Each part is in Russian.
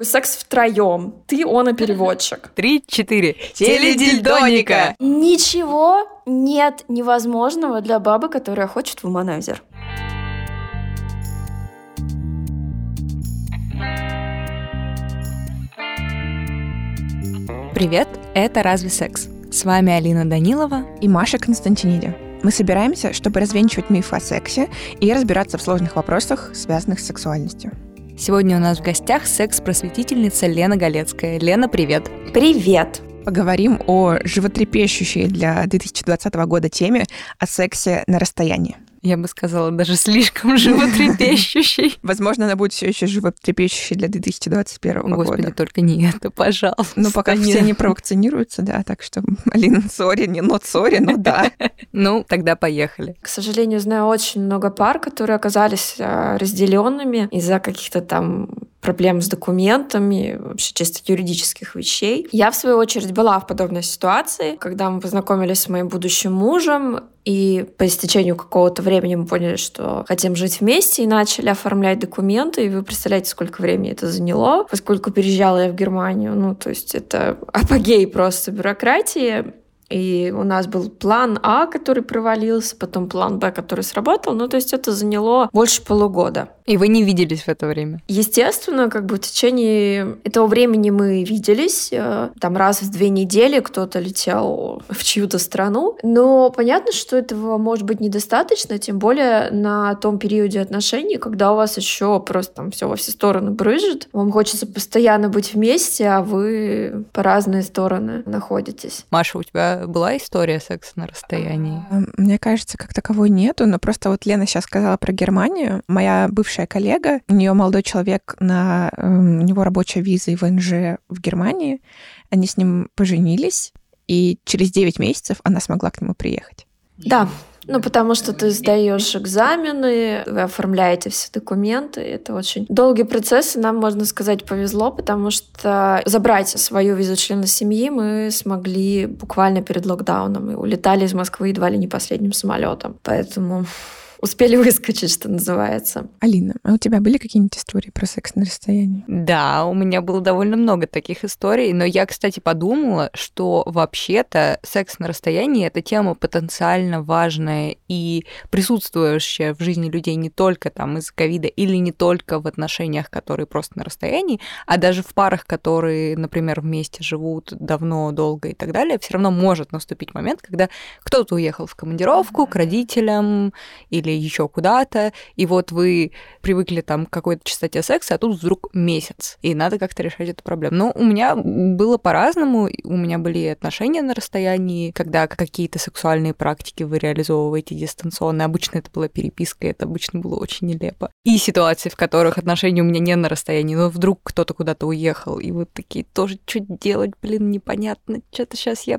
Секс втроем. Ты, он и переводчик. Три-четыре. Теледильдоника. Ничего нет невозможного для бабы, которая хочет вуманайзер. Привет, это «Разве секс?». С вами Алина Данилова и Маша Константиниди. Мы собираемся, чтобы развенчивать мифы о сексе и разбираться в сложных вопросах, связанных с сексуальностью. Сегодня у нас в гостях секс-просветительница Лена Галецкая. Лена, привет. Привет. Поговорим о животрепещущей для 2020 года теме о сексе на расстоянии я бы сказала, даже слишком животрепещущий. Возможно, она будет все еще животрепещущей для 2021 Господи, года. Господи, только не это, пожалуйста. Ну, пока не... все не провакцинируются, да, так что, Алина, сори, не нот сори, но да. Ну, тогда поехали. К сожалению, знаю очень много пар, которые оказались а, разделенными из-за каких-то там проблем с документами, вообще чисто юридических вещей. Я, в свою очередь, была в подобной ситуации, когда мы познакомились с моим будущим мужем, и по истечению какого-то времени мы поняли, что хотим жить вместе, и начали оформлять документы. И вы представляете, сколько времени это заняло, поскольку переезжала я в Германию. Ну, то есть это апогей просто бюрократии. И у нас был план А, который провалился, потом план Б, который сработал. Ну, то есть это заняло больше полугода. И вы не виделись в это время? Естественно, как бы в течение этого времени мы виделись. Э, там раз в две недели кто-то летел в чью-то страну. Но понятно, что этого может быть недостаточно, тем более на том периоде отношений, когда у вас еще просто там все во все стороны брыжет. Вам хочется постоянно быть вместе, а вы по разные стороны находитесь. Маша, у тебя была история секса на расстоянии? Мне кажется, как таковой нету, но просто вот Лена сейчас сказала про Германию. Моя бывшая коллега, у нее молодой человек, на, эм, у него рабочая виза и ВНЖ в Германии. Они с ним поженились, и через 9 месяцев она смогла к нему приехать. Да, ну, потому что ты сдаешь экзамены, вы оформляете все документы. Это очень долгий процесс, и нам, можно сказать, повезло, потому что забрать свою визу члена семьи мы смогли буквально перед локдауном. И улетали из Москвы едва ли не последним самолетом. Поэтому успели выскочить, что называется. Алина, а у тебя были какие-нибудь истории про секс на расстоянии? Да, у меня было довольно много таких историй, но я, кстати, подумала, что вообще-то секс на расстоянии — это тема потенциально важная и присутствующая в жизни людей не только там из-за ковида или не только в отношениях, которые просто на расстоянии, а даже в парах, которые, например, вместе живут давно, долго и так далее, все равно может наступить момент, когда кто-то уехал в командировку к родителям или или еще куда-то, и вот вы привыкли там к какой-то частоте секса, а тут вдруг месяц, и надо как-то решать эту проблему. Но у меня было по-разному, у меня были отношения на расстоянии, когда какие-то сексуальные практики вы реализовываете дистанционно. Обычно это была переписка, это обычно было очень нелепо. И ситуации, в которых отношения у меня не на расстоянии, но вдруг кто-то куда-то уехал, и вот такие тоже, что делать, блин, непонятно. Что-то сейчас я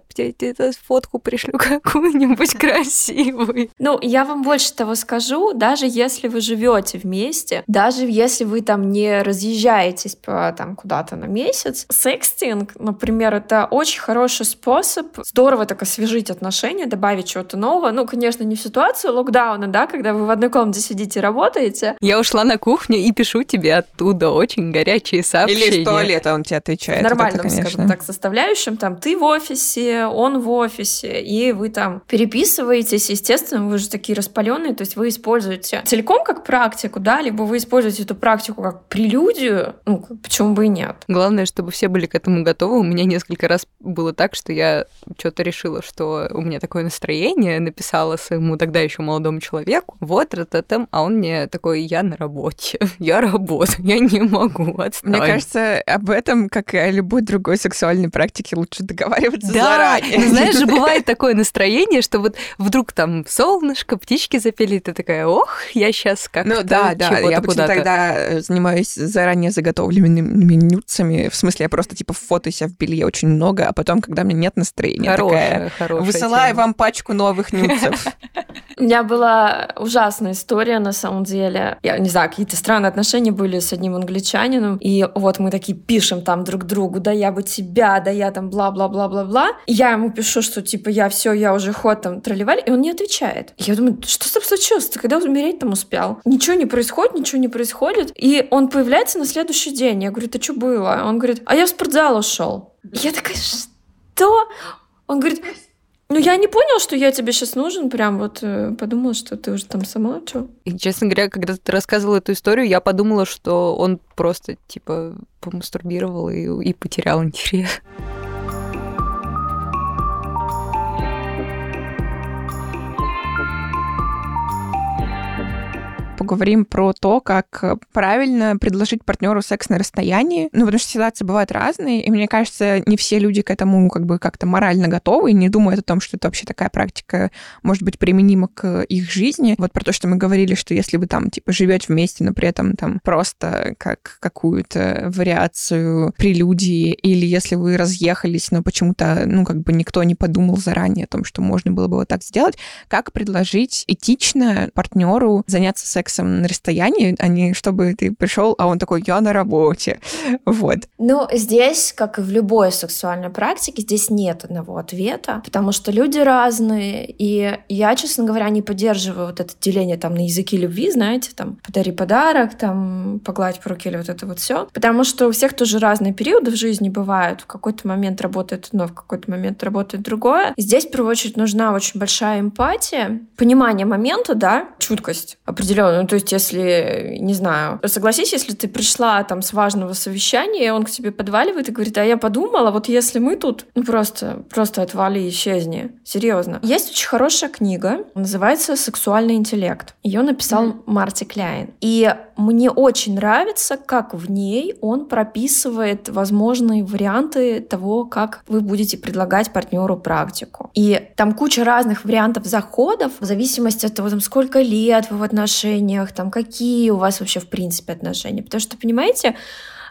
фотку пришлю какую-нибудь красивую. Ну, я вам больше того скажу, даже если вы живете вместе, даже если вы там не разъезжаетесь по, там куда-то на месяц, секстинг, например, это очень хороший способ здорово так освежить отношения, добавить чего-то нового. Ну, конечно, не в ситуацию локдауна, да, когда вы в одной комнате сидите и работаете. Я ушла на кухню и пишу тебе оттуда очень горячие сообщения. Или из туалета он тебе отвечает. В нормальном, это, скажем так, составляющем. Там ты в офисе, он в офисе, и вы там переписываетесь. Естественно, вы же такие распаленные, то есть вы используете целиком как практику, да, либо вы используете эту практику как прелюдию, ну, почему бы и нет. Главное, чтобы все были к этому готовы. У меня несколько раз было так, что я что-то решила, что у меня такое настроение, написала своему тогда еще молодому человеку, вот, рататам, а он мне такой, я на работе, я работаю, я не могу, отстань. Мне кажется, об этом, как и о любой другой сексуальной практике, лучше договариваться да, заранее. Знаешь же, бывает такое настроение, что вот вдруг там солнышко, птички запели, ты такая, ох, я сейчас как-то Ну да, да, я обычно тогда э, занимаюсь заранее заготовленными нюцами, в смысле, я просто типа фото себя в белье очень много, а потом, когда мне нет настроения, хорошая, такая, хорошая высылаю тема. вам пачку новых нюцев. У меня была ужасная история, на самом деле. Я не знаю, какие-то странные отношения были с одним англичанином, и вот мы такие пишем там друг другу, да я бы тебя, да я там бла-бла-бла-бла-бла. Я ему пишу, что типа я все, я уже ход там тролливали, и он не отвечает. Я думаю, что с тобой случилось? Ты когда умереть там успел? Ничего не происходит, ничего не происходит. И он появляется на следующий день. Я говорю, ты что было? Он говорит, а я в спортзал ушел. Я такая, что? Он говорит, ну, я не понял, что я тебе сейчас нужен, прям вот э, подумала, что ты уже там сама, что? И, честно говоря, когда ты рассказывала эту историю, я подумала, что он просто, типа, помастурбировал и, и потерял интерес. Поговорим про то, как правильно предложить партнеру секс на расстоянии. Ну, потому что ситуации бывают разные, и мне кажется, не все люди к этому как бы как-то морально готовы и не думают о том, что это вообще такая практика может быть применима к их жизни. Вот про то, что мы говорили, что если вы там, типа, живете вместе, но при этом там просто как какую-то вариацию прелюдии, или если вы разъехались, но почему-то, ну, как бы никто не подумал заранее о том, что можно было бы вот так сделать, как предложить этично партнеру заняться сексом сексом на расстоянии, а не чтобы ты пришел, а он такой, я на работе. Вот. Ну, здесь, как и в любой сексуальной практике, здесь нет одного ответа, потому что люди разные, и я, честно говоря, не поддерживаю вот это деление там на языки любви, знаете, там, подари подарок, там, погладь по руке или вот это вот все, потому что у всех тоже разные периоды в жизни бывают, в какой-то момент работает одно, в какой-то момент работает другое. Здесь, в первую очередь, нужна очень большая эмпатия, понимание момента, да, чуткость определенная, ну, то есть, если, не знаю, согласись, если ты пришла там с важного совещания, он к тебе подваливает и говорит, а я подумала, вот если мы тут, ну, просто, просто отвали, исчезни. Серьезно. Есть очень хорошая книга, называется «Сексуальный интеллект». Ее написал mm-hmm. Марти Кляйн. И мне очень нравится, как в ней он прописывает возможные варианты того, как вы будете предлагать партнеру практику. И там куча разных вариантов заходов в зависимости от того, там, сколько лет вы в отношениях, там, какие у вас вообще в принципе отношения. Потому что, понимаете,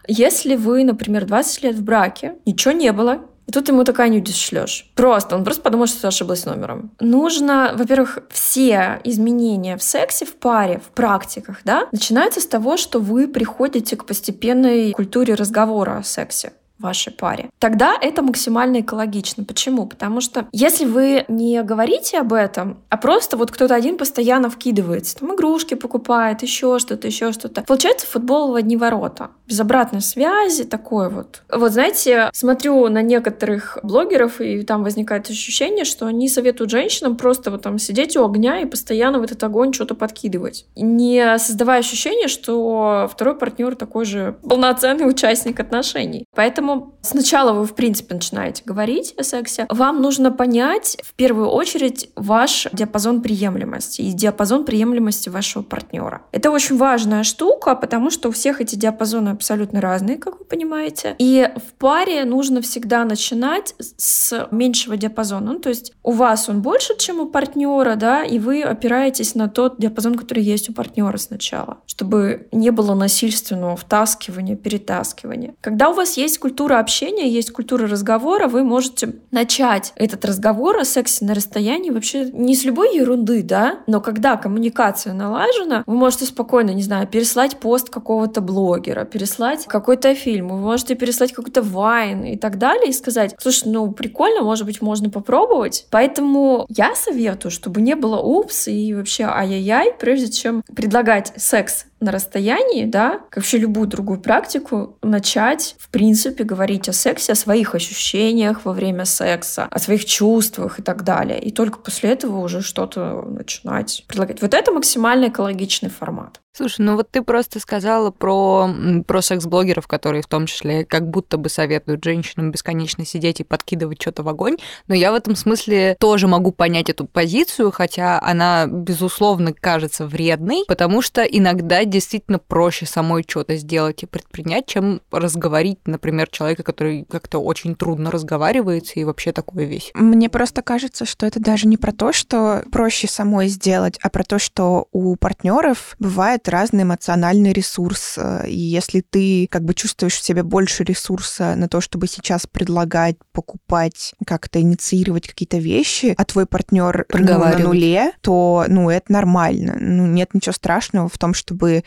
если вы, например, 20 лет в браке, ничего не было, и тут ему такая нюдис шлешь. Просто, он просто подумал, что ты ошиблась номером. Нужно, во-первых, все изменения в сексе, в паре, в практиках, да, начинаются с того, что вы приходите к постепенной культуре разговора о сексе вашей паре. Тогда это максимально экологично. Почему? Потому что если вы не говорите об этом, а просто вот кто-то один постоянно вкидывается, там игрушки покупает, еще что-то, еще что-то, получается футбол в одни ворота. Без обратной связи, такое вот. Вот знаете, смотрю на некоторых блогеров, и там возникает ощущение, что они советуют женщинам просто вот там сидеть у огня и постоянно в этот огонь что-то подкидывать. Не создавая ощущение, что второй партнер такой же полноценный участник отношений. Поэтому Поэтому сначала вы, в принципе, начинаете говорить о сексе. Вам нужно понять, в первую очередь, ваш диапазон приемлемости и диапазон приемлемости вашего партнера. Это очень важная штука, потому что у всех эти диапазоны абсолютно разные, как вы понимаете. И в паре нужно всегда начинать с меньшего диапазона. Ну, то есть у вас он больше, чем у партнера, да, и вы опираетесь на тот диапазон, который есть у партнера сначала, чтобы не было насильственного втаскивания, перетаскивания. Когда у вас есть культура культура общения, есть культура разговора, вы можете начать этот разговор о сексе на расстоянии вообще не с любой ерунды, да, но когда коммуникация налажена, вы можете спокойно, не знаю, переслать пост какого-то блогера, переслать какой-то фильм, вы можете переслать какой-то вайн и так далее и сказать, слушай, ну прикольно, может быть, можно попробовать. Поэтому я советую, чтобы не было упс и вообще ай-яй-яй, прежде чем предлагать секс на расстоянии, да, как вообще любую другую практику, начать, в принципе, говорить о сексе, о своих ощущениях во время секса, о своих чувствах и так далее. И только после этого уже что-то начинать предлагать. Вот это максимально экологичный формат. Слушай, ну вот ты просто сказала про, про секс-блогеров, которые в том числе как будто бы советуют женщинам бесконечно сидеть и подкидывать что-то в огонь, но я в этом смысле тоже могу понять эту позицию, хотя она, безусловно, кажется вредной, потому что иногда действительно проще самой что-то сделать и предпринять, чем разговорить, например, человека, который как-то очень трудно разговаривается и вообще такое весь. Мне просто кажется, что это даже не про то, что проще самой сделать, а про то, что у партнеров бывает разный эмоциональный ресурс. Э, и если ты как бы чувствуешь в себе больше ресурса на то, чтобы сейчас предлагать, покупать, как-то инициировать какие-то вещи, а твой партнер ну, на нуле, то, ну, это нормально. Ну, нет ничего страшного в том, чтобы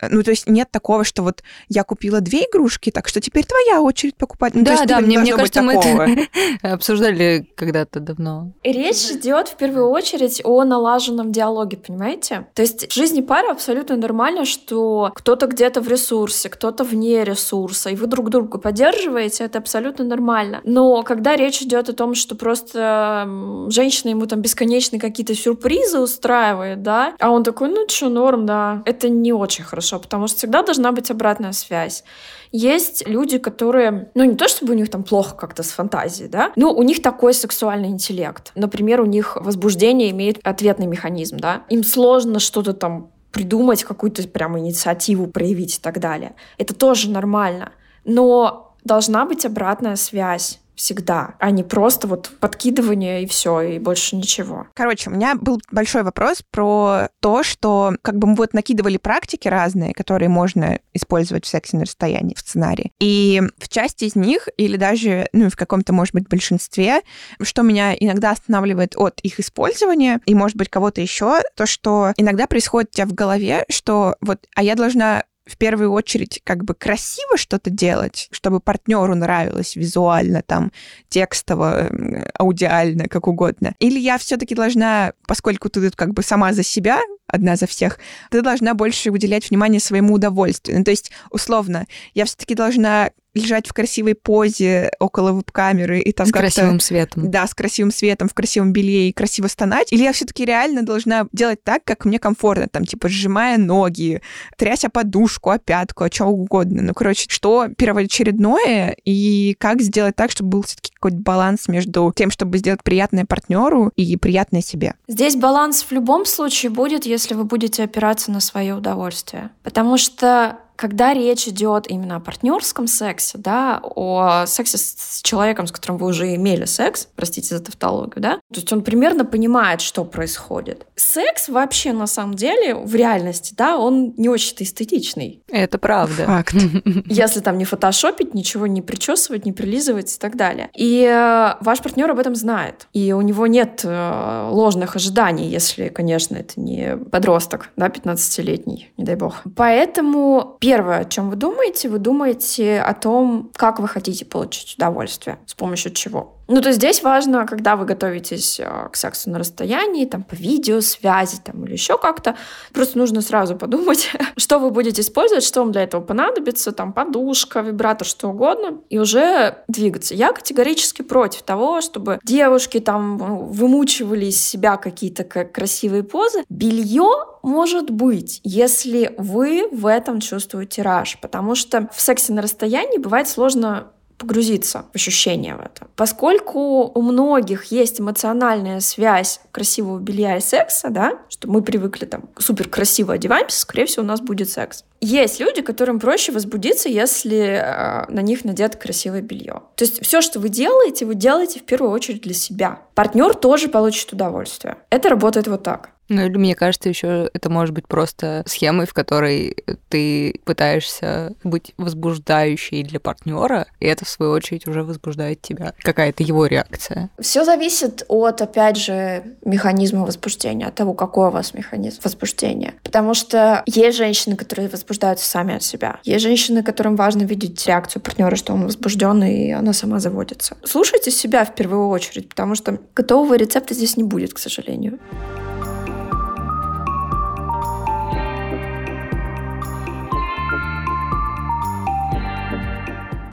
Ну, то есть нет такого, что вот я купила две игрушки, так что теперь твоя очередь покупать. Ну, да, есть, да, типа, мне, мне кажется, мы это обсуждали когда-то давно. Речь идет в первую очередь о налаженном диалоге, понимаете? То есть в жизни пары абсолютно нормально, что кто-то где-то в ресурсе, кто-то вне ресурса, и вы друг друга поддерживаете, это абсолютно нормально. Но когда речь идет о том, что просто женщина ему там бесконечные какие-то сюрпризы устраивает, да, а он такой, ну что, норм, да, это не очень хорошо, потому что всегда должна быть обратная связь. Есть люди, которые, ну не то чтобы у них там плохо как-то с фантазией, да, но у них такой сексуальный интеллект. Например, у них возбуждение имеет ответный механизм, да. Им сложно что-то там придумать, какую-то прям инициативу проявить и так далее. Это тоже нормально. Но должна быть обратная связь всегда, а не просто вот подкидывание и все, и больше ничего. Короче, у меня был большой вопрос про то, что как бы мы вот накидывали практики разные, которые можно использовать в сексе на расстоянии в сценарии. И в части из них, или даже, ну, в каком-то, может быть, большинстве, что меня иногда останавливает от их использования, и, может быть, кого-то еще, то, что иногда происходит у тебя в голове, что вот, а я должна в первую очередь как бы красиво что-то делать, чтобы партнеру нравилось визуально, там, текстово, аудиально, как угодно. Или я все-таки должна, поскольку ты тут как бы сама за себя, одна за всех, ты должна больше уделять внимание своему удовольствию. Ну, то есть, условно, я все-таки должна лежать в красивой позе около веб-камеры и там С красивым светом. Да, с красивым светом, в красивом белье и красиво стонать? Или я все таки реально должна делать так, как мне комфортно, там, типа, сжимая ноги, тряся подушку, о пятку, о чем угодно. Ну, короче, что первоочередное и как сделать так, чтобы был все таки какой-то баланс между тем, чтобы сделать приятное партнеру и приятное себе? Здесь баланс в любом случае будет, если вы будете опираться на свое удовольствие. Потому что когда речь идет именно о партнерском сексе, да, о сексе с человеком, с которым вы уже имели секс, простите за тавтологию, да, то есть он примерно понимает, что происходит. Секс вообще на самом деле в реальности, да, он не очень-то эстетичный. Это правда. Факт. Если там не фотошопить, ничего не причесывать, не прилизывать и так далее. И э, ваш партнер об этом знает. И у него нет э, ложных ожиданий, если, конечно, это не подросток, да, 15-летний, не дай бог. Поэтому первое, о чем вы думаете, вы думаете о том, как вы хотите получить удовольствие, с помощью чего. Ну, то здесь важно, когда вы готовитесь э, к сексу на расстоянии, там, по видеосвязи, там, или еще как-то, просто нужно сразу подумать, что вы будете использовать, что вам для этого понадобится, там, подушка, вибратор, что угодно, и уже двигаться. Я категорически против того, чтобы девушки там вымучивали из себя какие-то красивые позы. Белье может быть, если вы в этом чувствуете раж, потому что в сексе на расстоянии бывает сложно погрузиться в ощущение в это. Поскольку у многих есть эмоциональная связь красивого белья и секса, да, что мы привыкли там супер красиво одеваемся, скорее всего, у нас будет секс. Есть люди, которым проще возбудиться, если э, на них надето красивое белье. То есть все, что вы делаете, вы делаете в первую очередь для себя. Партнер тоже получит удовольствие. Это работает вот так. Ну или мне кажется, еще это может быть просто схемой, в которой ты пытаешься быть возбуждающей для партнера, и это в свою очередь уже возбуждает тебя. Какая-то его реакция. Все зависит от, опять же, механизма возбуждения, от того, какой у вас механизм возбуждения. Потому что есть женщины, которые возбуждаются сами от себя. Есть женщины, которым важно видеть реакцию партнера, что он возбужден, и она сама заводится. Слушайте себя в первую очередь, потому что готового рецепта здесь не будет, к сожалению.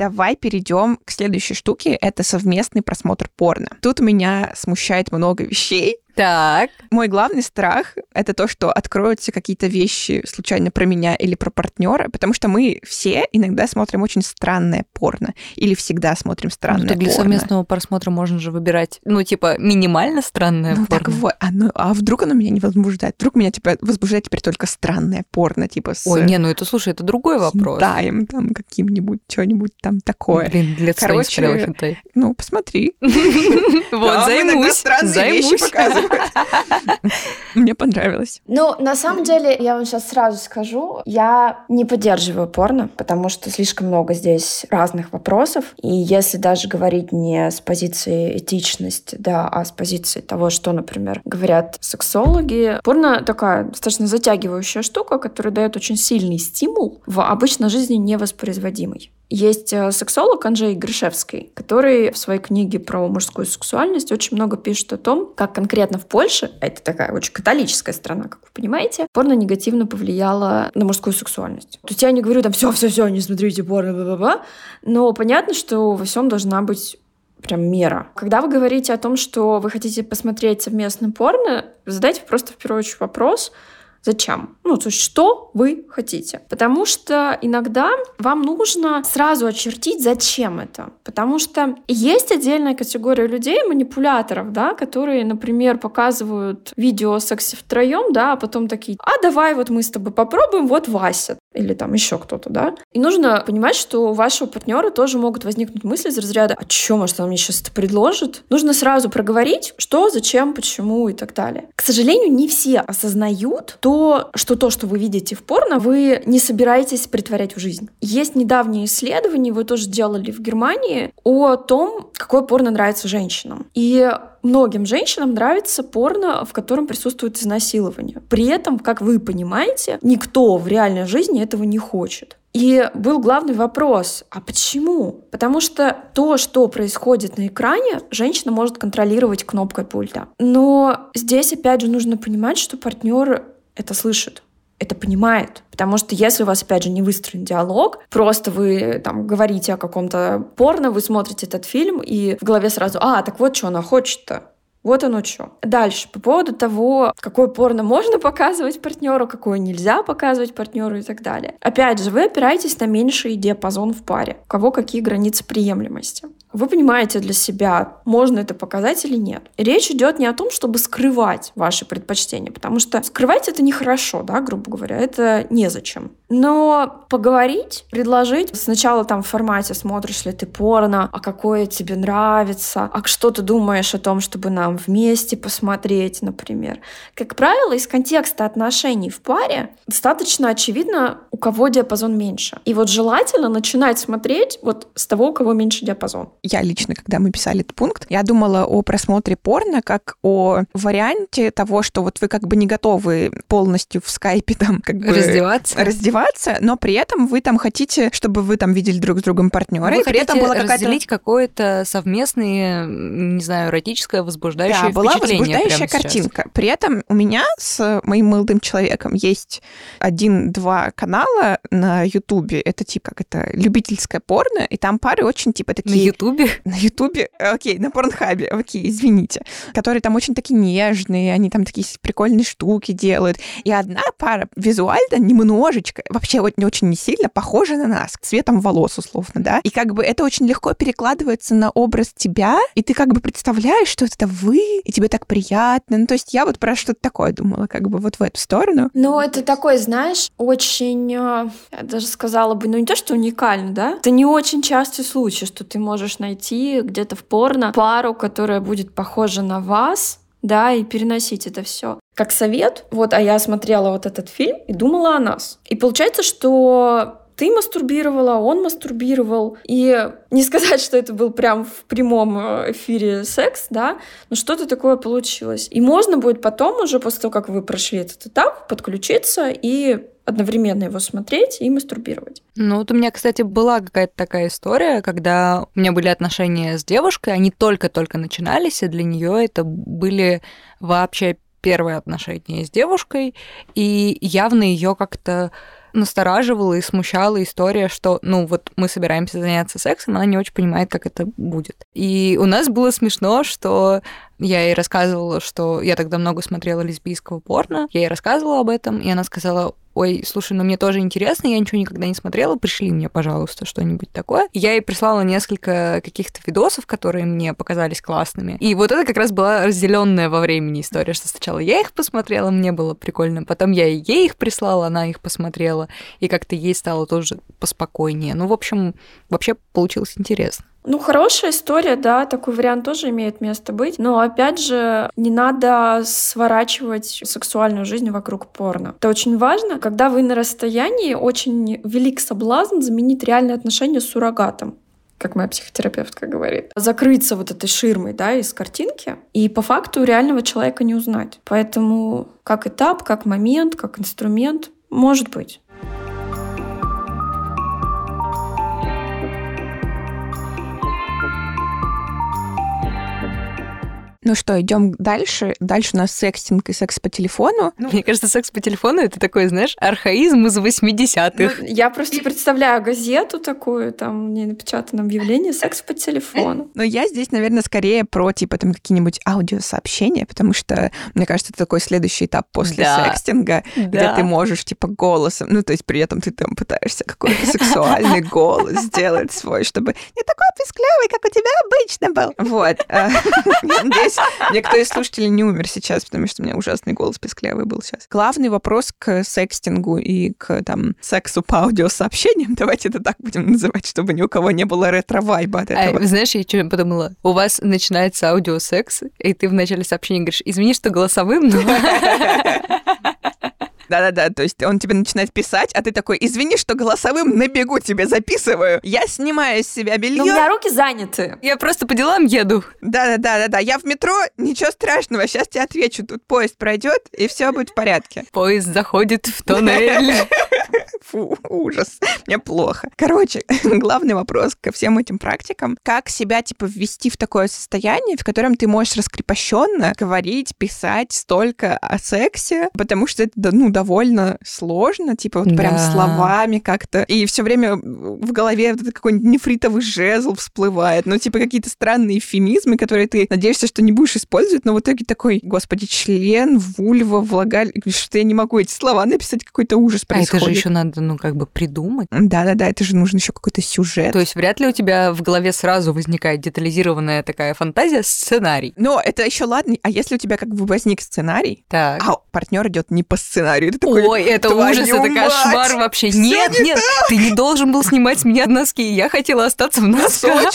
Давай перейдем к следующей штуке. Это совместный просмотр порно. Тут меня смущает много вещей. Так. Мой главный страх — это то, что откроются какие-то вещи случайно про меня или про партнера, потому что мы все иногда смотрим очень странное порно. Или всегда смотрим странное ну, так для порно. совместного просмотра можно же выбирать, ну, типа, минимально странное ну, порно. Так вот, а, ну, а вдруг оно меня не возбуждает? Вдруг меня, типа, возбуждает теперь только странное порно, типа с... Ой, не, ну это, слушай, это другой вопрос. Таем там каким-нибудь, что-нибудь там такое. Блин, для Короче, ну, посмотри. Вот, займусь, займусь. Мне понравилось. Ну, на самом деле, я вам сейчас сразу скажу, я не поддерживаю порно, потому что слишком много здесь разных вопросов. И если даже говорить не с позиции этичности, да, а с позиции того, что, например, говорят сексологи, порно такая достаточно затягивающая штука, которая дает очень сильный стимул в обычной жизни невоспроизводимый. Есть э, сексолог Анжей Гришевский, который в своей книге про мужскую сексуальность очень много пишет о том, как конкретно в Польше, а это такая очень католическая страна, как вы понимаете, порно негативно повлияло на мужскую сексуальность. То есть я не говорю там все, все, все, не смотрите порно, бла -бла -бла", но понятно, что во всем должна быть прям мера. Когда вы говорите о том, что вы хотите посмотреть совместно порно, задайте просто в первую очередь вопрос, Зачем? Ну, то есть, что вы хотите? Потому что иногда вам нужно сразу очертить, зачем это. Потому что есть отдельная категория людей, манипуляторов, да, которые, например, показывают видео сексе втроем, да, а потом такие, а давай вот мы с тобой попробуем, вот Вася или там еще кто-то, да. И нужно понимать, что у вашего партнера тоже могут возникнуть мысли из разряда, а что, может, он мне сейчас это предложит? Нужно сразу проговорить, что, зачем, почему и так далее. К сожалению, не все осознают то, что то, что вы видите в порно, вы не собираетесь притворять в жизнь. Есть недавние исследования, вы тоже делали в Германии, о том, какое порно нравится женщинам. И многим женщинам нравится порно, в котором присутствует изнасилование. При этом, как вы понимаете, никто в реальной жизни этого не хочет. И был главный вопрос, а почему? Потому что то, что происходит на экране, женщина может контролировать кнопкой пульта. Но здесь опять же нужно понимать, что партнер это слышит это понимает. Потому что если у вас, опять же, не выстроен диалог, просто вы там говорите о каком-то порно, вы смотрите этот фильм, и в голове сразу, а, так вот что она хочет-то. Вот оно что. Дальше, по поводу того, какое порно можно показывать партнеру, какое нельзя показывать партнеру и так далее. Опять же, вы опираетесь на меньший диапазон в паре. У кого какие границы приемлемости. Вы понимаете для себя, можно это показать или нет. Речь идет не о том, чтобы скрывать ваши предпочтения, потому что скрывать это нехорошо, да, грубо говоря, это незачем. Но поговорить, предложить, сначала там в формате смотришь ли ты порно, а какое тебе нравится, а что ты думаешь о том, чтобы нам вместе посмотреть, например. Как правило, из контекста отношений в паре достаточно очевидно, у кого диапазон меньше. И вот желательно начинать смотреть вот с того, у кого меньше диапазон я лично, когда мы писали этот пункт, я думала о просмотре порно как о варианте того, что вот вы как бы не готовы полностью в скайпе там как бы раздеваться, раздеваться но при этом вы там хотите, чтобы вы там видели друг с другом партнера, и при этом была какая-то... разделить какое-то совместное, не знаю, эротическое, возбуждающее да, была возбуждающая картинка. При этом у меня с моим молодым человеком есть один-два канала на Ютубе. Это типа как это любительское порно, и там пары очень типа такие... На Ютубе? Ютубе? На Ютубе, окей, на Порнхабе, окей, извините. Которые там очень такие нежные, они там такие прикольные штуки делают. И одна пара визуально немножечко, вообще не очень не сильно похожа на нас, цветом волос условно, да? И как бы это очень легко перекладывается на образ тебя, и ты как бы представляешь, что это вы, и тебе так приятно. Ну, то есть я вот про что-то такое думала, как бы вот в эту сторону. Ну, это такой, знаешь, очень, э, я даже сказала бы, ну не то, что уникально, да? Это не очень частый случай, что ты можешь найти где-то в порно пару, которая будет похожа на вас, да, и переносить это все. Как совет, вот, а я смотрела вот этот фильм и думала о нас. И получается, что ты мастурбировала, он мастурбировал. И не сказать, что это был прям в прямом э, эфире секс, да, но что-то такое получилось. И можно будет потом уже, после того, как вы прошли этот этап, подключиться и одновременно его смотреть и мастурбировать. Ну, вот у меня, кстати, была какая-то такая история, когда у меня были отношения с девушкой, они только-только начинались, и для нее это были вообще первые отношения с девушкой, и явно ее как-то настораживала и смущала история, что, ну, вот мы собираемся заняться сексом, она не очень понимает, как это будет. И у нас было смешно, что я ей рассказывала, что я тогда много смотрела лесбийского порно. Я ей рассказывала об этом, и она сказала, ой, слушай, ну мне тоже интересно, я ничего никогда не смотрела, пришли мне, пожалуйста, что-нибудь такое. Я ей прислала несколько каких-то видосов, которые мне показались классными. И вот это как раз была разделенная во времени история, что сначала я их посмотрела, мне было прикольно, потом я ей их прислала, она их посмотрела, и как-то ей стало тоже поспокойнее. Ну, в общем, вообще получилось интересно. Ну, хорошая история, да, такой вариант тоже имеет место быть. Но, опять же, не надо сворачивать сексуальную жизнь вокруг порно. Это очень важно. Когда вы на расстоянии, очень велик соблазн заменить реальные отношения с суррогатом как моя психотерапевтка говорит, закрыться вот этой ширмой, да, из картинки, и по факту реального человека не узнать. Поэтому как этап, как момент, как инструмент, может быть. Ну что, идем дальше. Дальше у нас секстинг и секс по телефону. Ну, Мне кажется, секс по телефону это такой, знаешь, архаизм из 80-х. Ну, я просто представляю газету такую, там не напечатано объявление секс по телефону. Но я здесь, наверное, скорее про типа там какие-нибудь аудиосообщения, потому что, мне кажется, это такой следующий этап после да. секстинга, да. где ты можешь типа голосом, ну то есть при этом ты там пытаешься какой-то сексуальный голос сделать свой, чтобы не такой писклявый, как у тебя обычно был. Вот. Э, надеюсь, надеюсь, никто из слушателей не умер сейчас, потому что у меня ужасный голос песклявый был сейчас. Главный вопрос к секстингу и к там сексу по аудиосообщениям, давайте это так будем называть, чтобы ни у кого не было ретро-вайба от этого. А, знаешь, я что подумала? У вас начинается аудиосекс, и ты в начале сообщения говоришь, извини, что голосовым, но... Да-да-да, то есть он тебе начинает писать, а ты такой, извини, что голосовым на бегу тебе записываю. Я снимаю из себя белье. Но у меня руки заняты. Я просто по делам еду. Да-да-да-да-да. Я в метро, ничего страшного, сейчас тебе отвечу. Тут поезд пройдет, и все будет в порядке. Поезд заходит в тоннель. Фу, ужас. Мне плохо. Короче, главный вопрос ко всем этим практикам. Как себя, типа, ввести в такое состояние, в котором ты можешь раскрепощенно говорить, писать столько о сексе, потому что это, ну, довольно сложно, типа, вот да. прям словами как-то. И все время в голове вот какой-нибудь нефритовый жезл всплывает. Ну, типа, какие-то странные эфемизмы, которые ты надеешься, что не будешь использовать, но в итоге такой, господи, член, вульва, влагаль... Что я не могу эти слова написать, какой-то ужас происходит. А это же еще надо, ну, как бы придумать. Да-да-да, это же нужен еще какой-то сюжет. То есть вряд ли у тебя в голове сразу возникает детализированная такая фантазия, сценарий. Но это еще ладно. А если у тебя как бы возник сценарий, так. а партнер идет не по сценарию, ты такой, Ой, это ужас, это кошмар вообще. нет, не нет, так. ты не должен был снимать с меня носки. Я хотела остаться в носках.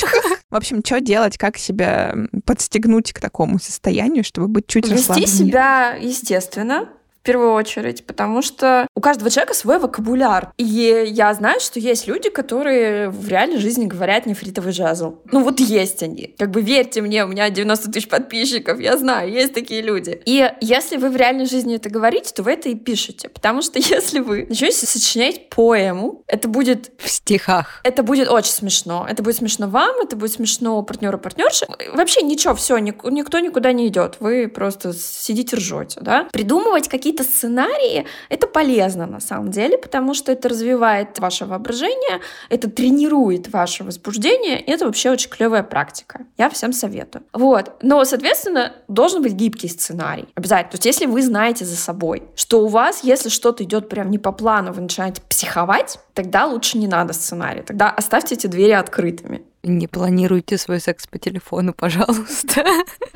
В общем, что делать, как себя подстегнуть к такому состоянию, чтобы быть чуть Вести расслабленнее? себя естественно, первую очередь, потому что у каждого человека свой вокабуляр. И я знаю, что есть люди, которые в реальной жизни говорят нефритовый жазл. Ну вот есть они. Как бы верьте мне, у меня 90 тысяч подписчиков, я знаю, есть такие люди. И если вы в реальной жизни это говорите, то вы это и пишете. Потому что если вы начнете сочинять поэму, это будет... В стихах. Это будет очень смешно. Это будет смешно вам, это будет смешно партнеру партнерше. Вообще ничего, все, никто никуда не идет. Вы просто сидите ржете, да? Придумывать какие-то какие-то сценарии, это полезно на самом деле, потому что это развивает ваше воображение, это тренирует ваше возбуждение, и это вообще очень клевая практика. Я всем советую. Вот. Но, соответственно, должен быть гибкий сценарий. Обязательно. То есть, если вы знаете за собой, что у вас, если что-то идет прям не по плану, вы начинаете психовать, тогда лучше не надо сценария. Тогда оставьте эти двери открытыми. Не планируйте свой секс по телефону, пожалуйста.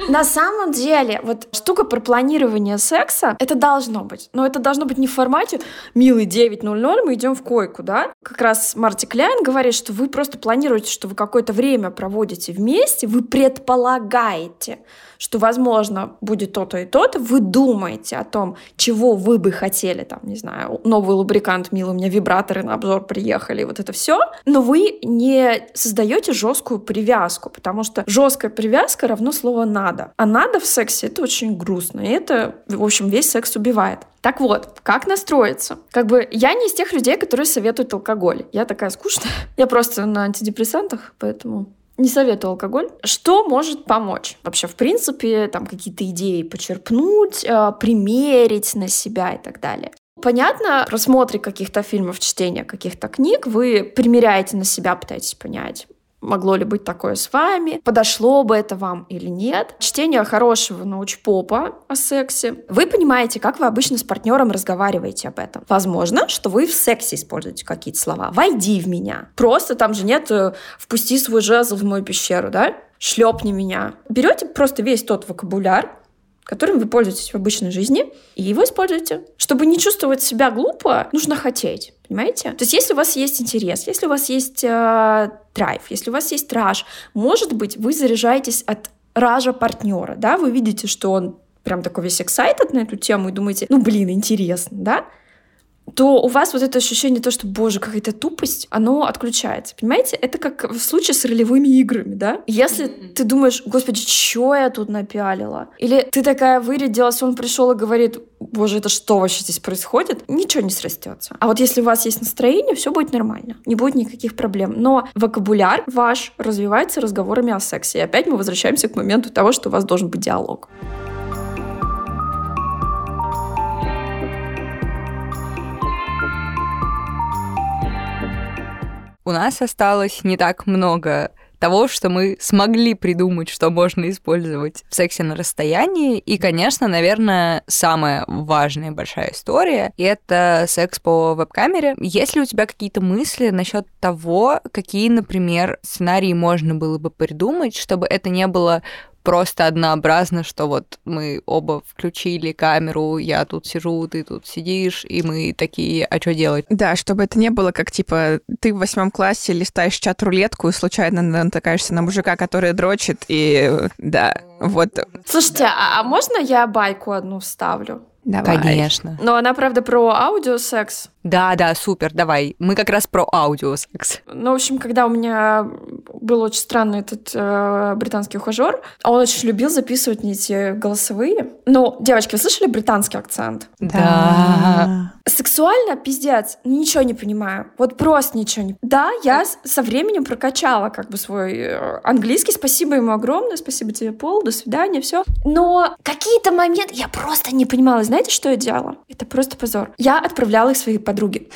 На самом деле, вот штука про планирование секса, это должно быть. Но это должно быть не в формате «милый 9.00, мы идем в койку», да? Как раз Марти Кляйн говорит, что вы просто планируете, что вы какое-то время проводите вместе, вы предполагаете, что, возможно, будет то-то и то-то, вы думаете о том, чего вы бы хотели, там, не знаю, новый лубрикант, милый, у меня вибраторы на обзор приехали, вот это все, но вы не создаете жесткую привязку, потому что жесткая привязка равно слово «надо». А «надо» в сексе — это очень грустно, и это, в общем, весь секс убивает. Так вот, как настроиться? Как бы я не из тех людей, которые советуют алкоголь. Я такая скучная. Я просто на антидепрессантах, поэтому не советую алкоголь. Что может помочь? Вообще, в принципе, там какие-то идеи почерпнуть, э, примерить на себя и так далее. Понятно, просмотре каких-то фильмов, чтения каких-то книг, вы примеряете на себя, пытаетесь понять, Могло ли быть такое с вами? Подошло бы это вам или нет? Чтение хорошего научпопа о сексе. Вы понимаете, как вы обычно с партнером разговариваете об этом. Возможно, что вы в сексе используете какие-то слова. «Войди в меня». Просто там же нет э, «впусти свой жезл в мою пещеру», да? «Шлепни меня». Берете просто весь тот вокабуляр, которым вы пользуетесь в обычной жизни, и его используете. Чтобы не чувствовать себя глупо, нужно хотеть. Понимаете? То есть, если у вас есть интерес, если у вас есть э, драйв, если у вас есть раж, может быть, вы заряжаетесь от ража партнера, да, вы видите, что он прям такой весь excited на эту тему и думаете, ну, блин, интересно, да? То у вас вот это ощущение то, что, боже, какая-то тупость, оно отключается. Понимаете? Это как в случае с ролевыми играми, да? Если mm-hmm. ты думаешь, господи, что я тут напялила? Или ты такая вырядилась, он пришел и говорит, боже, это что вообще здесь происходит? Ничего не срастется. А вот если у вас есть настроение, все будет нормально. Не будет никаких проблем. Но вокабуляр ваш развивается разговорами о сексе. И опять мы возвращаемся к моменту того, что у вас должен быть диалог. У нас осталось не так много того, что мы смогли придумать, что можно использовать в сексе на расстоянии. И, конечно, наверное, самая важная большая история — это секс по веб-камере. Есть ли у тебя какие-то мысли насчет того, какие, например, сценарии можно было бы придумать, чтобы это не было просто однообразно, что вот мы оба включили камеру, я тут сижу, ты тут сидишь, и мы такие, а что делать? Да, чтобы это не было как, типа, ты в восьмом классе листаешь чат-рулетку и случайно натыкаешься на мужика, который дрочит, и да, вот. Слушайте, а, а можно я байку одну вставлю? Давай. Конечно. Но она, правда, про аудиосекс. Да, да, супер, давай. Мы как раз про аудиосекс. Ну, в общем, когда у меня был очень странный этот э, британский ухажер, он очень любил записывать мне эти голосовые. Ну, девочки, вы слышали британский акцент? Да. Сексуально, пиздец, ничего не понимаю. Вот просто ничего не... Да, я со временем прокачала как бы свой э, английский. Спасибо ему огромное, спасибо тебе, Пол, до свидания, все. Но какие-то моменты я просто не понимала. Знаете, что я делала? Это просто позор. Я отправляла их своей подруге.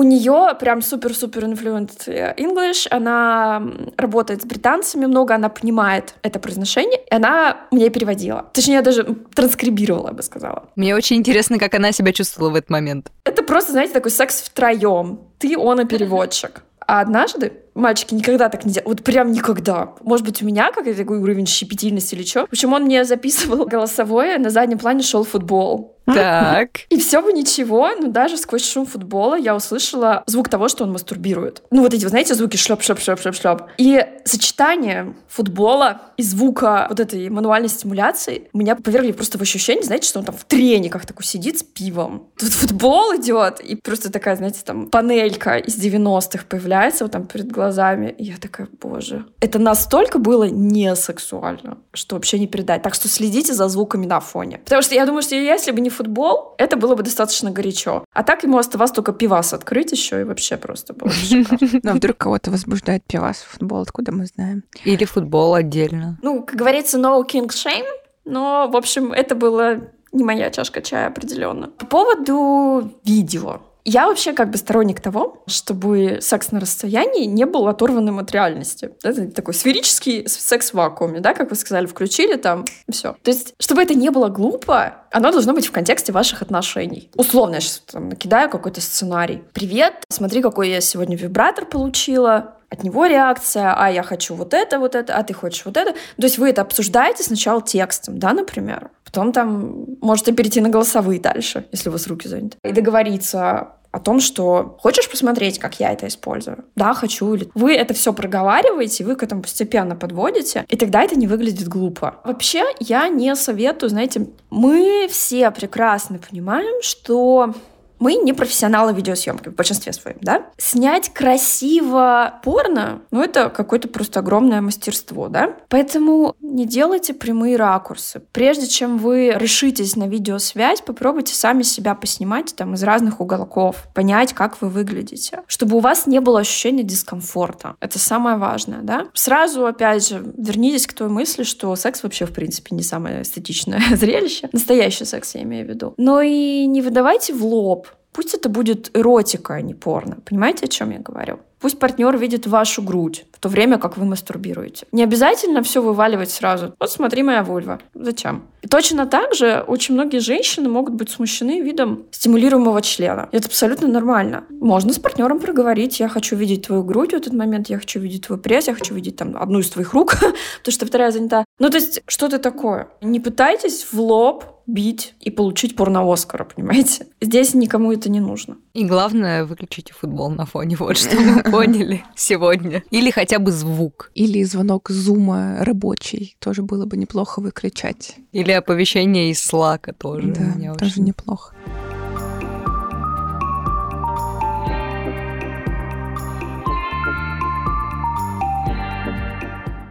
У нее прям супер-супер инфлюент English. Она работает с британцами много, она понимает это произношение, и она мне переводила. Точнее, я даже транскрибировала, я бы сказала. Мне очень интересно, как она себя чувствовала в этот момент. Это просто, знаете, такой секс втроем. Ты, он и переводчик. А однажды мальчики никогда так не делают. Вот прям никогда. Может быть, у меня какой-то такой уровень щепетильности или что. В общем, он мне записывал голосовое, на заднем плане шел футбол. Так. И все бы ничего, но даже сквозь шум футбола я услышала звук того, что он мастурбирует. Ну, вот эти, вы знаете, звуки шлеп шлеп шлеп шлеп шлеп И сочетание футбола и звука вот этой мануальной стимуляции меня повергли просто в ощущение, знаете, что он там в трениках такой сидит с пивом. Тут футбол идет, и просто такая, знаете, там панелька из 90-х появляется вот там перед глазами. И я такая, боже. Это настолько было не сексуально, что вообще не передать. Так что следите за звуками на фоне. Потому что я думаю, что если бы не футбол, это было бы достаточно горячо. А так ему оставалось только пивас открыть еще, и вообще просто было шикарно. Но вдруг кого-то возбуждает пивас футбол, откуда мы знаем? Или футбол отдельно. Ну, как говорится, no king shame, но, в общем, это было не моя чашка чая определенно. По поводу видео. Я вообще как бы сторонник того, чтобы секс на расстоянии не был оторванным от реальности. Это такой сферический секс в вакууме, да, как вы сказали, включили там, все. То есть, чтобы это не было глупо, оно должно быть в контексте ваших отношений. Условно, я сейчас там накидаю какой-то сценарий. Привет, смотри, какой я сегодня вибратор получила от него реакция, а я хочу вот это, вот это, а ты хочешь вот это. То есть вы это обсуждаете сначала текстом, да, например. Потом там можете перейти на голосовые дальше, если у вас руки заняты. И договориться о том, что хочешь посмотреть, как я это использую? Да, хочу. Или вы это все проговариваете, вы к этому постепенно подводите, и тогда это не выглядит глупо. Вообще, я не советую, знаете, мы все прекрасно понимаем, что мы не профессионалы видеосъемки в большинстве своем, да? Снять красиво порно, ну, это какое-то просто огромное мастерство, да? Поэтому не делайте прямые ракурсы. Прежде чем вы решитесь на видеосвязь, попробуйте сами себя поснимать там из разных уголков, понять, как вы выглядите, чтобы у вас не было ощущения дискомфорта. Это самое важное, да? Сразу, опять же, вернитесь к той мысли, что секс вообще, в принципе, не самое эстетичное зрелище. Настоящий секс, я имею в виду. Но и не выдавайте в лоб Пусть это будет эротика, а не порно. Понимаете, о чем я говорю? Пусть партнер видит вашу грудь в то время, как вы мастурбируете. Не обязательно все вываливать сразу. Вот смотри, моя вульва. Зачем? И точно так же очень многие женщины могут быть смущены видом стимулируемого члена. Это абсолютно нормально. Можно с партнером проговорить, я хочу видеть твою грудь в этот момент, я хочу видеть твой пресс, я хочу видеть там одну из твоих рук, потому что вторая занята. Ну, то есть, что-то такое. Не пытайтесь в лоб бить и получить порно-Оскара, понимаете? Здесь никому это не нужно. И главное, выключите футбол на фоне, вот что мы поняли сегодня. Или хотя бы звук. Или звонок зума рабочий, тоже было бы неплохо выключать. Или оповещение из слака тоже. Да, тоже неплохо.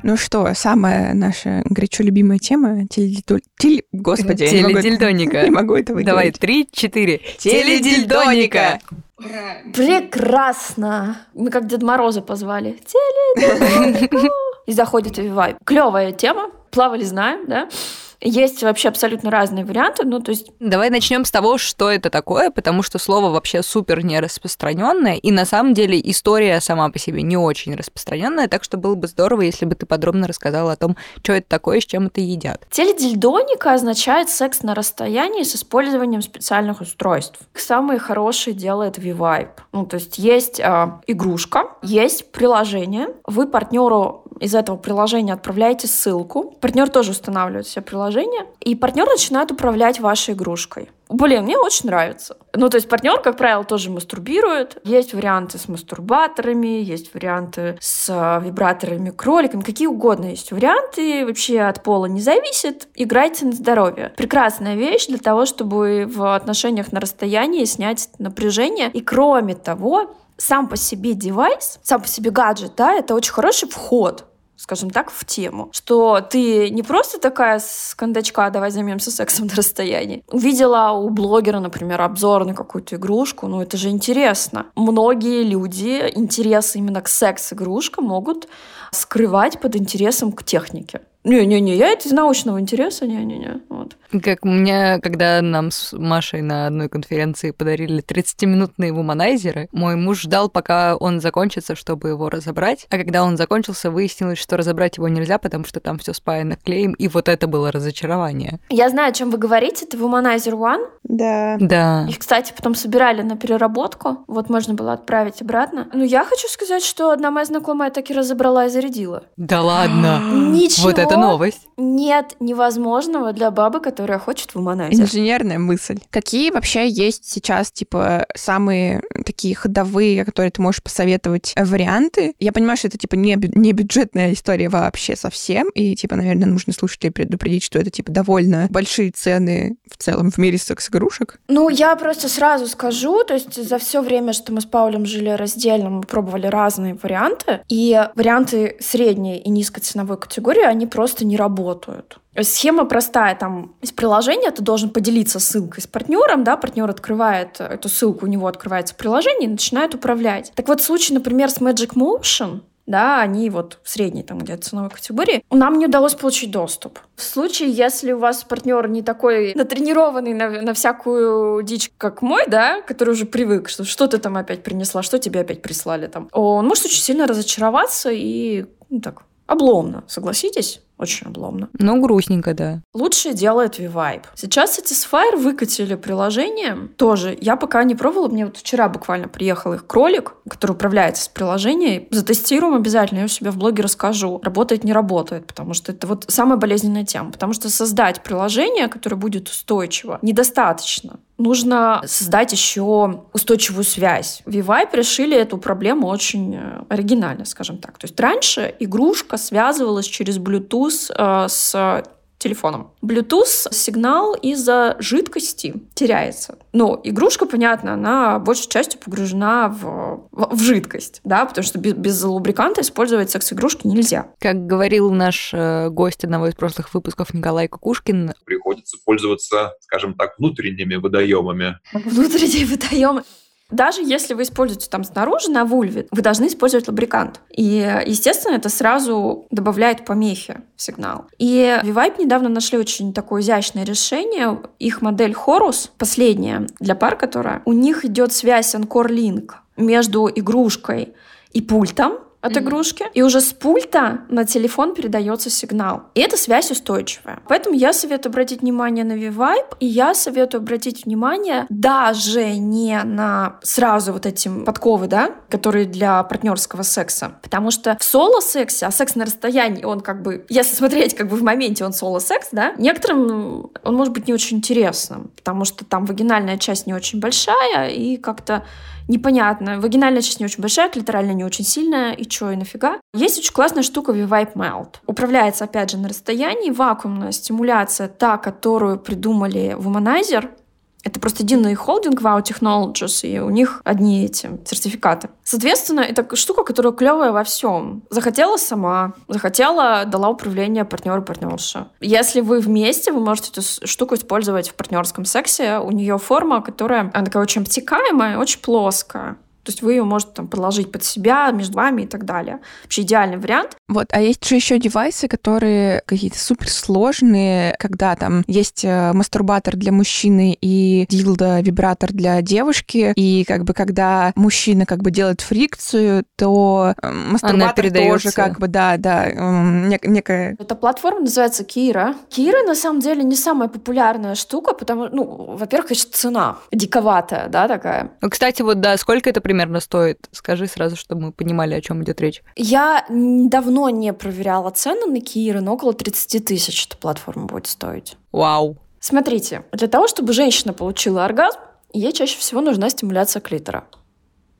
Ну что, самая наша горячо любимая тема теледильдо... Теле... Господи, теледильдоника. Не могу это выговорить. Давай, три, четыре. Теледильдоника! Прекрасно! Мы как Дед Мороза позвали. Теледильдоника! И заходит Вивай. Клевая тема. Плавали знаем, да? Есть вообще абсолютно разные варианты. Ну, то есть... Давай начнем с того, что это такое, потому что слово вообще супер не распространенное, и на самом деле история сама по себе не очень распространенная, так что было бы здорово, если бы ты подробно рассказала о том, что это такое и с чем это едят. Теледильдоника означает секс на расстоянии с использованием специальных устройств. Самые хорошие делает V-Vibe. Ну, то есть есть э, игрушка, есть приложение, вы партнеру из этого приложения отправляете ссылку, партнер тоже устанавливает все приложение, и партнер начинает управлять вашей игрушкой. Блин, мне очень нравится. Ну, то есть партнер, как правило, тоже мастурбирует. Есть варианты с мастурбаторами, есть варианты с э, вибраторами, кроликами, какие угодно есть варианты. Вообще от пола не зависит. Играйте на здоровье. Прекрасная вещь для того, чтобы в отношениях на расстоянии снять напряжение. И кроме того, сам по себе девайс, сам по себе гаджет, да, это очень хороший вход скажем так, в тему. Что ты не просто такая с кондачка «давай займемся сексом на расстоянии». Увидела у блогера, например, обзор на какую-то игрушку, ну это же интересно. Многие люди интерес именно к секс-игрушкам могут скрывать под интересом к технике. Не-не-не, я это из научного интереса, не-не-не. Вот. Как у меня, когда нам с Машей на одной конференции подарили 30-минутные вуманайзеры, мой муж ждал, пока он закончится, чтобы его разобрать. А когда он закончился, выяснилось, что разобрать его нельзя, потому что там все спаяно клеем, и вот это было разочарование. Я знаю, о чем вы говорите. Это Womanizer One. Да. Да. Их, кстати, потом собирали на переработку. Вот можно было отправить обратно. Но я хочу сказать, что одна моя знакомая так и разобрала и зарядила. Да ладно? Ничего. Вот это новость. Нет невозможного для бабы, которая хочет в уманайзер. Инженерная мысль. Какие вообще есть сейчас, типа, самые такие ходовые, которые ты можешь посоветовать э, варианты? Я понимаю, что это, типа, не, не бюджетная история вообще совсем, и, типа, наверное, нужно слушателей предупредить, что это, типа, довольно большие цены в целом в мире секс-игрушек. Ну, я просто сразу скажу, то есть за все время, что мы с Паулем жили раздельно, мы пробовали разные варианты, и варианты средней и низкой ценовой категории, они просто не работают. Схема простая, там из приложения ты должен поделиться ссылкой с партнером, да, партнер открывает эту ссылку, у него открывается приложение и начинает управлять. Так вот, в случае, например, с Magic Motion, да, они вот в средней там где-то ценовой категории, нам не удалось получить доступ. В случае, если у вас партнер не такой натренированный на, на всякую дичь, как мой, да, который уже привык, что что ты там опять принесла, что тебе опять прислали там, он может очень сильно разочароваться и ну, так обломно, согласитесь? Очень обломно. Ну, грустненько, да. Лучше делает V-Vibe. Сейчас Satisfyer выкатили приложение. Тоже. Я пока не пробовала. Мне вот вчера буквально приехал их кролик, который управляется с приложением. Затестируем обязательно. Я у себя в блоге расскажу. Работает, не работает. Потому что это вот самая болезненная тема. Потому что создать приложение, которое будет устойчиво, недостаточно нужно создать еще устойчивую связь. V-Vibe решили эту проблему очень э, оригинально, скажем так. То есть раньше игрушка связывалась через Bluetooth э, с телефоном. Bluetooth сигнал из-за жидкости теряется. Но игрушка, понятно, она большей частью погружена в, в, в жидкость, да, потому что без, без лубриканта использовать секс-игрушки нельзя. Как говорил наш э, гость одного из прошлых выпусков Николай Кукушкин, приходится пользоваться, скажем так, внутренними водоемами. Внутренние водоемы. Даже если вы используете там снаружи на вульве, вы должны использовать лубрикант. И, естественно, это сразу добавляет помехи в сигнал. И Vivipe недавно нашли очень такое изящное решение. Их модель Horus, последняя для пар, которая, у них идет связь Anchor Link между игрушкой и пультом, от mm-hmm. игрушки, и уже с пульта на телефон передается сигнал. И эта связь устойчивая. Поэтому я советую обратить внимание на V-Vibe, и я советую обратить внимание даже не на сразу вот эти подковы, да, которые для партнерского секса. Потому что в соло-сексе, а секс на расстоянии, он как бы, если смотреть как бы в моменте, он соло-секс, да, некоторым он может быть не очень интересным, потому что там вагинальная часть не очень большая, и как-то непонятно. Вагинальная часть не очень большая, клиторальная не очень сильная, и чё, и нафига. Есть очень классная штука V-Vibe Melt. Управляется, опять же, на расстоянии. Вакуумная стимуляция, та, которую придумали в Womanizer, это просто единый холдинг Wow Technologies, и у них одни эти сертификаты. Соответственно, это штука, которая клевая во всем. Захотела сама, захотела, дала управление партнеру партнерша. Если вы вместе, вы можете эту штуку использовать в партнерском сексе. У нее форма, которая она такая очень обтекаемая, очень плоская. То есть вы ее можете там подложить под себя, между вами и так далее. Вообще идеальный вариант. Вот, а есть же еще девайсы, которые какие-то суперсложные, когда там есть э, мастурбатор для мужчины и дилдо, вибратор для девушки, и как бы когда мужчина как бы делает фрикцию, то э, мастурбатор тоже как бы, да, да, нек- некая... Эта платформа называется Кира. Кира, на самом деле, не самая популярная штука, потому, ну, во-первых, конечно, цена диковатая, да, такая. Ну, кстати, вот, да, сколько это примерно стоит? Скажи сразу, чтобы мы понимали, о чем идет речь. Я давно не проверяла цены на Кииры, но около 30 тысяч эта платформа будет стоить. Вау. Смотрите, для того, чтобы женщина получила оргазм, ей чаще всего нужна стимуляция клитора.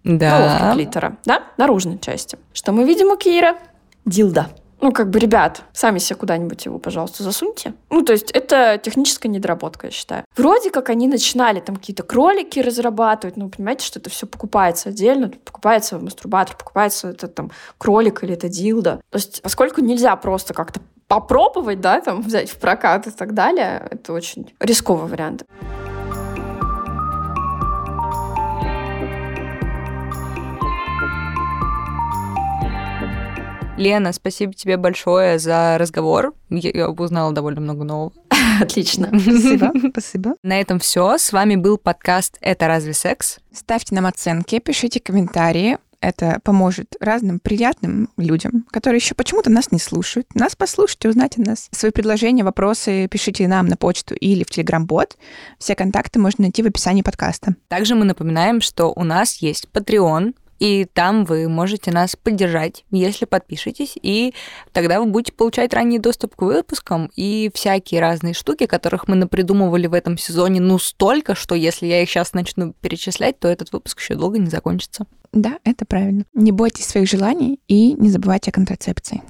Да. Головки клитора, да, наружной части. Что мы видим у Киира? Дилда. Ну, как бы, ребят, сами себе куда-нибудь его, пожалуйста, засуньте. Ну, то есть это техническая недоработка, я считаю. Вроде как они начинали там какие-то кролики разрабатывать, ну, понимаете, что это все покупается отдельно, покупается мастурбатор, покупается это там кролик или это дилда. То есть поскольку нельзя просто как-то попробовать, да, там взять в прокат и так далее, это очень рисковый вариант. Лена, спасибо тебе большое за разговор. Я узнала довольно много нового. Отлично. Спасибо. Спасибо. На этом все. С вами был подкаст «Это разве секс?». Ставьте нам оценки, пишите комментарии. Это поможет разным приятным людям, которые еще почему-то нас не слушают. Нас послушайте, узнайте нас. Свои предложения, вопросы пишите нам на почту или в Телеграм-бот. Все контакты можно найти в описании подкаста. Также мы напоминаем, что у нас есть Patreon, и там вы можете нас поддержать, если подпишетесь, и тогда вы будете получать ранний доступ к выпускам и всякие разные штуки, которых мы напридумывали в этом сезоне, ну столько, что если я их сейчас начну перечислять, то этот выпуск еще долго не закончится. Да, это правильно. Не бойтесь своих желаний и не забывайте о контрацепции.